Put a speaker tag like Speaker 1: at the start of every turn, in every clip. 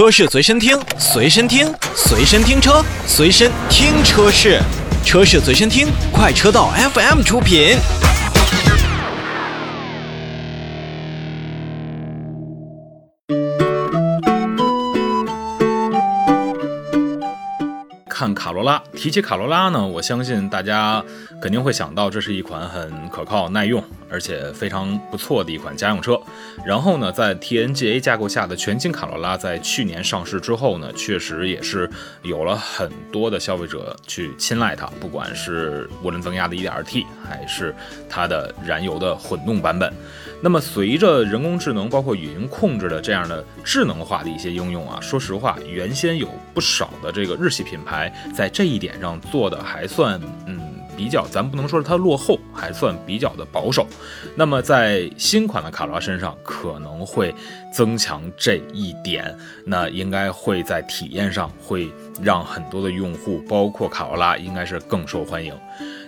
Speaker 1: 车市随身听，随身听，随身听车，随身听车市，车市随身听，快车道 FM 出品。
Speaker 2: 看卡罗拉，提起卡罗拉呢，我相信大家肯定会想到，这是一款很可靠、耐用，而且非常不错的一款家用车。然后呢，在 TNGA 架构下的全新卡罗拉在去年上市之后呢，确实也是有了很多的消费者去青睐它，不管是涡轮增压的 1.2T，还是它的燃油的混动版本。那么，随着人工智能包括语音控制的这样的智能化的一些应用啊，说实话，原先有不少的这个日系品牌在这一点上做的还算比较，咱不能说是它落后，还算比较的保守。那么在新款的卡罗拉身上可能会增强这一点，那应该会在体验上会让很多的用户，包括卡罗拉，应该是更受欢迎。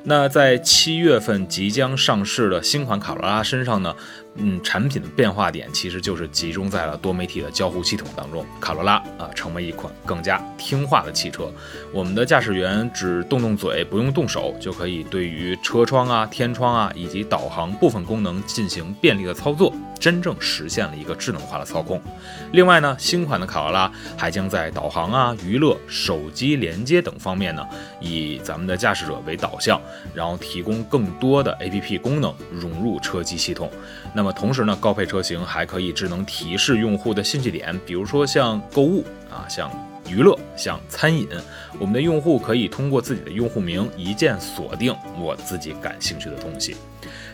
Speaker 2: 那在七月份即将上市的新款卡罗拉身上呢，嗯，产品的变化点其实就是集中在了多媒体的交互系统当中。卡罗拉啊，成为一款更加听话的汽车。我们的驾驶员只动动嘴，不用动手，就可以对于车窗啊、天窗啊以及导航部分功能进行便利的操作，真正实现了一个智能化的操控。另外呢，新款的卡罗拉还将在导航啊、娱乐、手机连接等方面呢，以咱们的驾驶者为导向。然后提供更多的 APP 功能融入车机系统，那么同时呢，高配车型还可以智能提示用户的信息点，比如说像购物啊，像娱乐，像餐饮，我们的用户可以通过自己的用户名一键锁定我自己感兴趣的东西。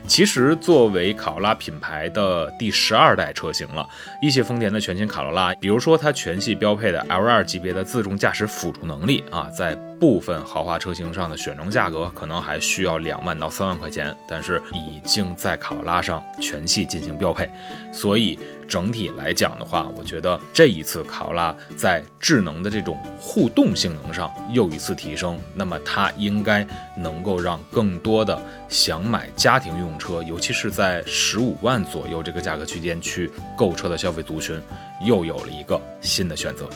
Speaker 2: 其实，作为卡罗拉品牌的第十二代车型了，一汽丰田的全新卡罗拉，比如说它全系标配的 L2 级别的自动驾驶辅助能力啊，在部分豪华车型上的选装价格可能还需要两万到三万块钱，但是已经在卡罗拉上全系进行标配，所以整体来讲的话，我觉得这一次卡罗拉在智能的这种互动性能上又一次提升，那么它应该能够让更多的想买家庭用车，尤其是在十五万左右这个价格区间去购车的消费族群，又有了一个新的选择。